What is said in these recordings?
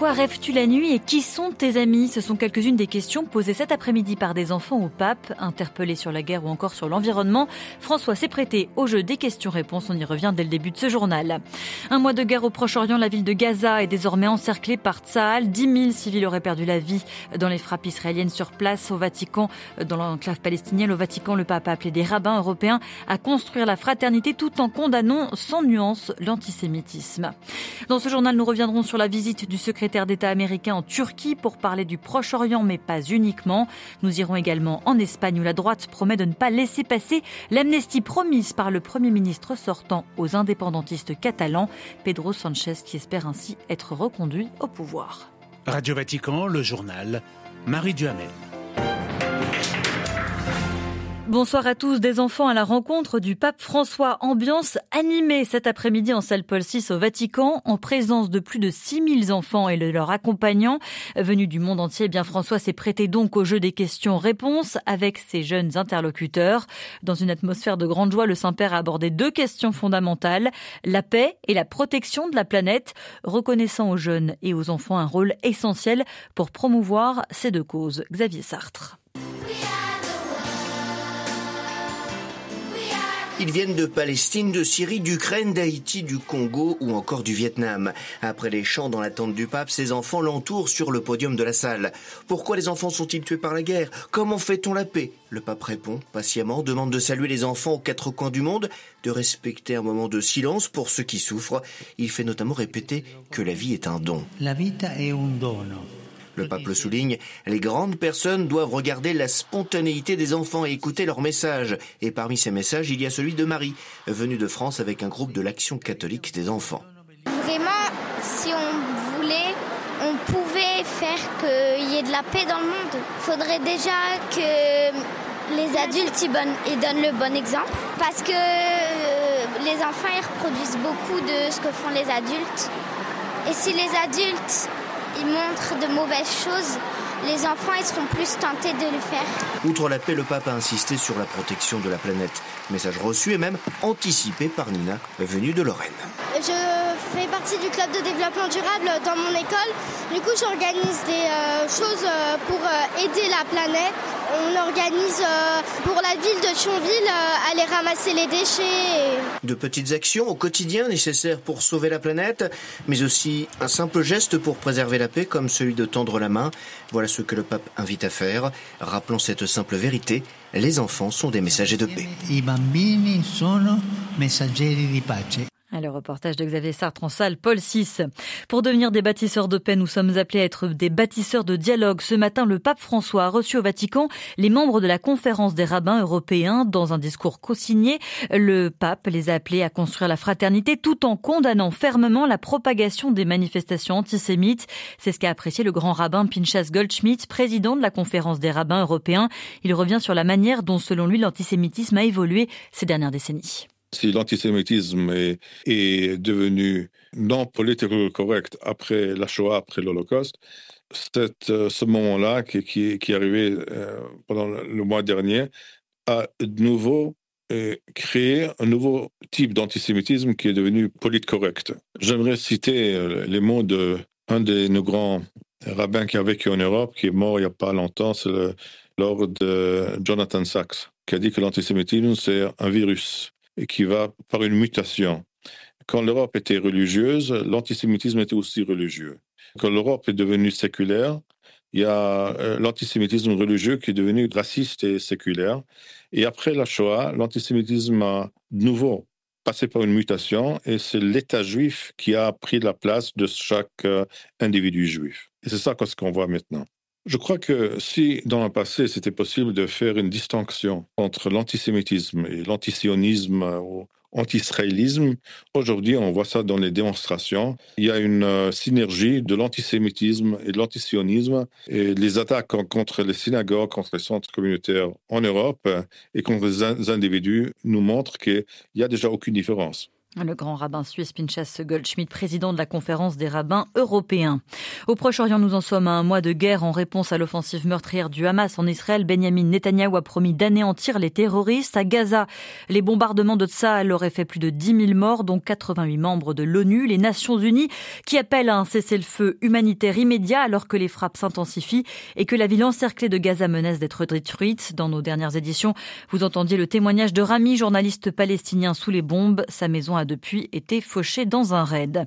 Quoi rêves-tu la nuit et qui sont tes amis? Ce sont quelques-unes des questions posées cet après-midi par des enfants au pape, interpellés sur la guerre ou encore sur l'environnement. François s'est prêté au jeu des questions-réponses. On y revient dès le début de ce journal. Un mois de guerre au Proche-Orient, la ville de Gaza est désormais encerclée par Tsahal. 10 000 civils auraient perdu la vie dans les frappes israéliennes sur place au Vatican, dans l'enclave palestinienne. Au Vatican, le pape a appelé des rabbins européens à construire la fraternité tout en condamnant sans nuance l'antisémitisme. Dans ce journal, nous reviendrons sur la visite du secrétaire d'État américain en Turquie pour parler du Proche-Orient, mais pas uniquement. Nous irons également en Espagne où la droite promet de ne pas laisser passer l'amnistie promise par le Premier ministre sortant aux indépendantistes catalans, Pedro Sanchez, qui espère ainsi être reconduit au pouvoir. Radio Vatican, le journal, Marie Duhamel. Bonsoir à tous. Des enfants à la rencontre du pape François. Ambiance animée cet après-midi en salle Paul VI au Vatican, en présence de plus de 6000 enfants et de leurs accompagnants. Venus du monde entier, bien François s'est prêté donc au jeu des questions-réponses avec ses jeunes interlocuteurs. Dans une atmosphère de grande joie, le Saint-Père a abordé deux questions fondamentales. La paix et la protection de la planète, reconnaissant aux jeunes et aux enfants un rôle essentiel pour promouvoir ces deux causes. Xavier Sartre. Ils viennent de Palestine, de Syrie, d'Ukraine, d'Haïti, du Congo ou encore du Vietnam. Après les chants dans la tente du pape, ses enfants l'entourent sur le podium de la salle. Pourquoi les enfants sont-ils tués par la guerre? Comment fait-on la paix? Le pape répond patiemment, demande de saluer les enfants aux quatre coins du monde, de respecter un moment de silence pour ceux qui souffrent. Il fait notamment répéter que la vie est un don. La vita è un dono. Le pape le souligne, les grandes personnes doivent regarder la spontanéité des enfants et écouter leurs messages. Et parmi ces messages, il y a celui de Marie, venue de France avec un groupe de l'Action catholique des enfants. Vraiment, si on voulait, on pouvait faire qu'il y ait de la paix dans le monde. Il faudrait déjà que les adultes ils donnent le bon exemple. Parce que les enfants, ils reproduisent beaucoup de ce que font les adultes. Et si les adultes ils montrent de mauvaises choses, les enfants ils seront plus tentés de le faire. Outre la paix, le pape a insisté sur la protection de la planète. Message reçu et même anticipé par Nina, venue de Lorraine. Je fais partie du club de développement durable dans mon école. Du coup, j'organise des euh, choses euh, pour euh, aider la planète. On organise pour la ville de Thionville aller ramasser les déchets. De petites actions au quotidien nécessaires pour sauver la planète, mais aussi un simple geste pour préserver la paix comme celui de tendre la main. Voilà ce que le pape invite à faire. Rappelons cette simple vérité, les enfants sont des messagers de paix. I bambini sono messaggeri di pace. Le reportage de Xavier Sartre en salle, Paul VI. Pour devenir des bâtisseurs de paix, nous sommes appelés à être des bâtisseurs de dialogue. Ce matin, le pape François a reçu au Vatican les membres de la conférence des rabbins européens. Dans un discours co-signé, le pape les a appelés à construire la fraternité tout en condamnant fermement la propagation des manifestations antisémites. C'est ce qu'a apprécié le grand rabbin Pinchas Goldschmidt, président de la conférence des rabbins européens. Il revient sur la manière dont, selon lui, l'antisémitisme a évolué ces dernières décennies. Si l'antisémitisme est, est, devenu non politiquement correct après la Shoah, après l'Holocauste, c'est ce moment-là qui, qui, est arrivé euh, pendant le mois dernier a de nouveau euh, créé un nouveau type d'antisémitisme qui est devenu politiquement correct. J'aimerais citer euh, les mots de un de nos grands rabbins qui a vécu en Europe, qui est mort il n'y a pas longtemps, c'est le Lord Jonathan Sachs, qui a dit que l'antisémitisme, c'est un virus qui va par une mutation. Quand l'Europe était religieuse, l'antisémitisme était aussi religieux. Quand l'Europe est devenue séculaire, il y a euh, l'antisémitisme religieux qui est devenu raciste et séculaire. Et après la Shoah, l'antisémitisme a de nouveau passé par une mutation et c'est l'État juif qui a pris la place de chaque euh, individu juif. Et c'est ça qu'on voit maintenant. Je crois que si dans le passé c'était possible de faire une distinction entre l'antisémitisme et l'antisionisme ou anti-israélisme, aujourd'hui on voit ça dans les démonstrations. Il y a une euh, synergie de l'antisémitisme et de l'antisionisme et les attaques contre les synagogues, contre les centres communautaires en Europe et contre les individus nous montrent qu'il n'y a déjà aucune différence. Le grand rabbin suisse Pinchas Goldschmidt, président de la conférence des rabbins européens. Au Proche-Orient, nous en sommes à un mois de guerre en réponse à l'offensive meurtrière du Hamas en Israël. Benjamin Netanyahu a promis d'anéantir les terroristes. À Gaza, les bombardements de Tsahal auraient fait plus de 10 000 morts, dont 88 membres de l'ONU. Les Nations Unies qui appellent à un cessez-le-feu humanitaire immédiat alors que les frappes s'intensifient et que la ville encerclée de Gaza menace d'être détruite. Dans nos dernières éditions, vous entendiez le témoignage de Rami, journaliste palestinien sous les bombes. Sa maison a depuis été fauché dans un raid.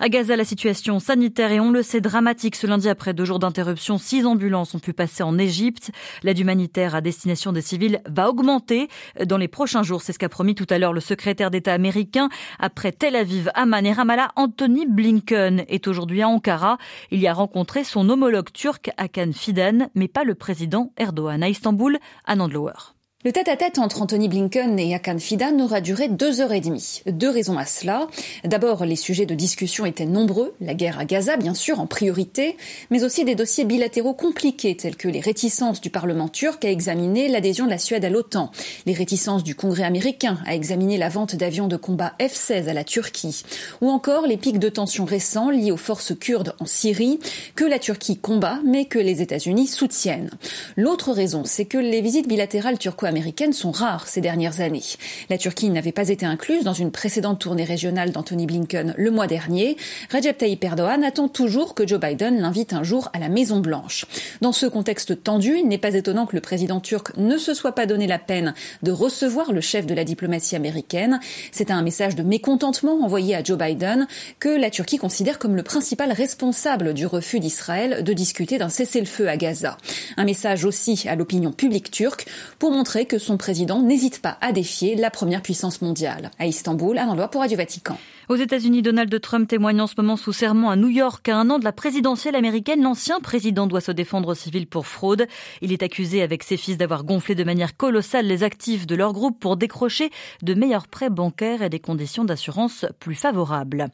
À Gaza, la situation sanitaire et on le sait dramatique. Ce lundi, après deux jours d'interruption, six ambulances ont pu passer en Égypte. L'aide humanitaire à destination des civils va augmenter dans les prochains jours. C'est ce qu'a promis tout à l'heure le secrétaire d'État américain. Après Tel Aviv, Amman et Ramallah, Anthony Blinken est aujourd'hui à Ankara. Il y a rencontré son homologue turc Hakan Fidan, mais pas le président Erdogan. À Istanbul, à Nandlower. Le tête-à-tête entre Anthony Blinken et Hakan Fidan aura duré deux heures et demie. Deux raisons à cela. D'abord, les sujets de discussion étaient nombreux. La guerre à Gaza, bien sûr, en priorité, mais aussi des dossiers bilatéraux compliqués tels que les réticences du Parlement turc à examiner l'adhésion de la Suède à l'OTAN, les réticences du Congrès américain à examiner la vente d'avions de combat F-16 à la Turquie, ou encore les pics de tension récents liés aux forces kurdes en Syrie que la Turquie combat mais que les États-Unis soutiennent. L'autre raison, c'est que les visites bilatérales turco américaines sont rares ces dernières années. La Turquie n'avait pas été incluse dans une précédente tournée régionale d'Anthony Blinken le mois dernier. Recep Tayyip Erdogan attend toujours que Joe Biden l'invite un jour à la Maison Blanche. Dans ce contexte tendu, il n'est pas étonnant que le président turc ne se soit pas donné la peine de recevoir le chef de la diplomatie américaine. C'est un message de mécontentement envoyé à Joe Biden que la Turquie considère comme le principal responsable du refus d'Israël de discuter d'un cessez-le-feu à Gaza. Un message aussi à l'opinion publique turque pour montrer que son président n'hésite pas à défier la première puissance mondiale. À Istanbul, un endroit pour Radio Vatican. Aux États-Unis, Donald Trump témoigne en ce moment sous serment à New York. À un an de la présidentielle américaine, l'ancien président doit se défendre au civil pour fraude. Il est accusé avec ses fils d'avoir gonflé de manière colossale les actifs de leur groupe pour décrocher de meilleurs prêts bancaires et des conditions d'assurance plus favorables.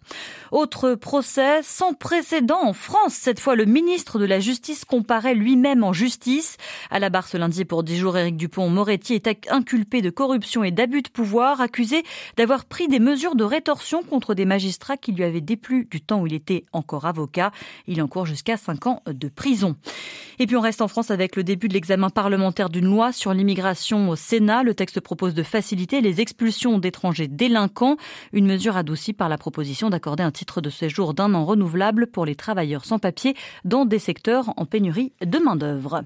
Autre procès sans précédent en France. Cette fois, le ministre de la Justice comparaît lui-même en justice. À la barre ce lundi pour 10 jours, Éric Dupont-Moretti est inculpé de corruption et d'abus de pouvoir, accusé d'avoir pris des mesures de rétorsion contre des magistrats qui lui avaient déplu du temps où il était encore avocat. Il encourt jusqu'à 5 ans de prison. Et puis on reste en France avec le début de l'examen parlementaire d'une loi sur l'immigration au Sénat. Le texte propose de faciliter les expulsions d'étrangers délinquants, une mesure adoucie par la proposition d'accorder un titre de séjour d'un an renouvelable pour les travailleurs sans papier dans des secteurs en pénurie de main-d'œuvre.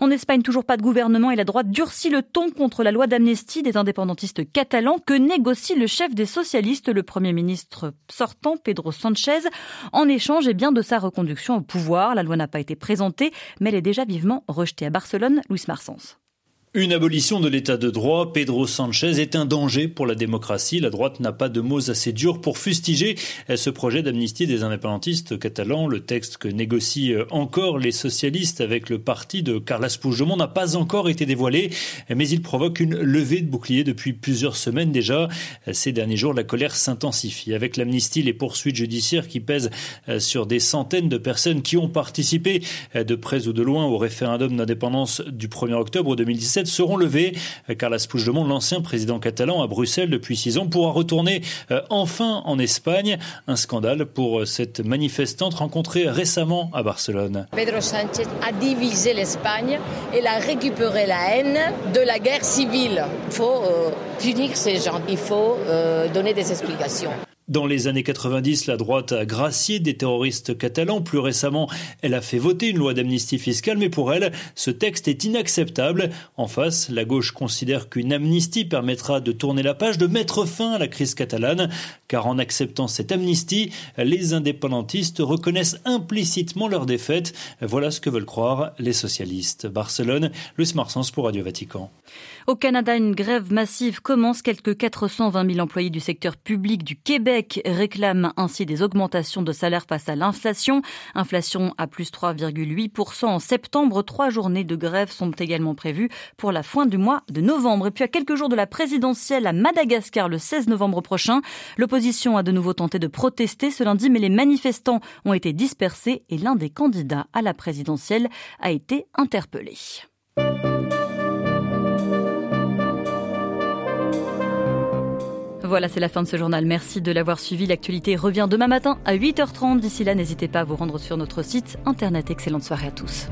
En Espagne, toujours pas de gouvernement et la droite durcit le ton contre la loi d'amnistie des indépendantistes catalans que négocie le chef des socialistes, le premier ministre ministre sortant, Pedro Sanchez, en échange eh bien, de sa reconduction au pouvoir. La loi n'a pas été présentée, mais elle est déjà vivement rejetée à Barcelone. Louis Marsens. Une abolition de l'état de droit, Pedro Sanchez est un danger pour la démocratie. La droite n'a pas de mots assez durs pour fustiger ce projet d'amnistie des indépendantistes catalans. Le texte que négocient encore les socialistes avec le parti de Carles Puigdemont n'a pas encore été dévoilé, mais il provoque une levée de boucliers depuis plusieurs semaines déjà. Ces derniers jours, la colère s'intensifie. Avec l'amnistie, les poursuites judiciaires qui pèsent sur des centaines de personnes qui ont participé de près ou de loin au référendum d'indépendance du 1er octobre 2017 seront levées. Carles Puigdemont, l'ancien président catalan à Bruxelles depuis six ans, pourra retourner euh, enfin en Espagne. Un scandale pour euh, cette manifestante rencontrée récemment à Barcelone. Pedro Sánchez a divisé l'Espagne et a récupéré la haine de la guerre civile. Il faut euh, punir ces gens, il faut donner des explications. Dans les années 90, la droite a gracié des terroristes catalans. Plus récemment, elle a fait voter une loi d'amnistie fiscale, mais pour elle, ce texte est inacceptable. En face, la gauche considère qu'une amnistie permettra de tourner la page, de mettre fin à la crise catalane, car en acceptant cette amnistie, les indépendantistes reconnaissent implicitement leur défaite. Voilà ce que veulent croire les socialistes. Barcelone, Luis Marsens pour Radio Vatican. Au Canada, une grève massive commence. Quelques 420 000 employés du secteur public du Québec réclament ainsi des augmentations de salaire face à l'inflation. Inflation à plus 3,8% en septembre. Trois journées de grève sont également prévues pour la fin du mois de novembre. Et puis à quelques jours de la présidentielle à Madagascar le 16 novembre prochain, l'opposition a de nouveau tenté de protester ce lundi, mais les manifestants ont été dispersés et l'un des candidats à la présidentielle a été interpellé. Voilà, c'est la fin de ce journal. Merci de l'avoir suivi. L'actualité revient demain matin à 8h30. D'ici là, n'hésitez pas à vous rendre sur notre site internet. Excellente soirée à tous.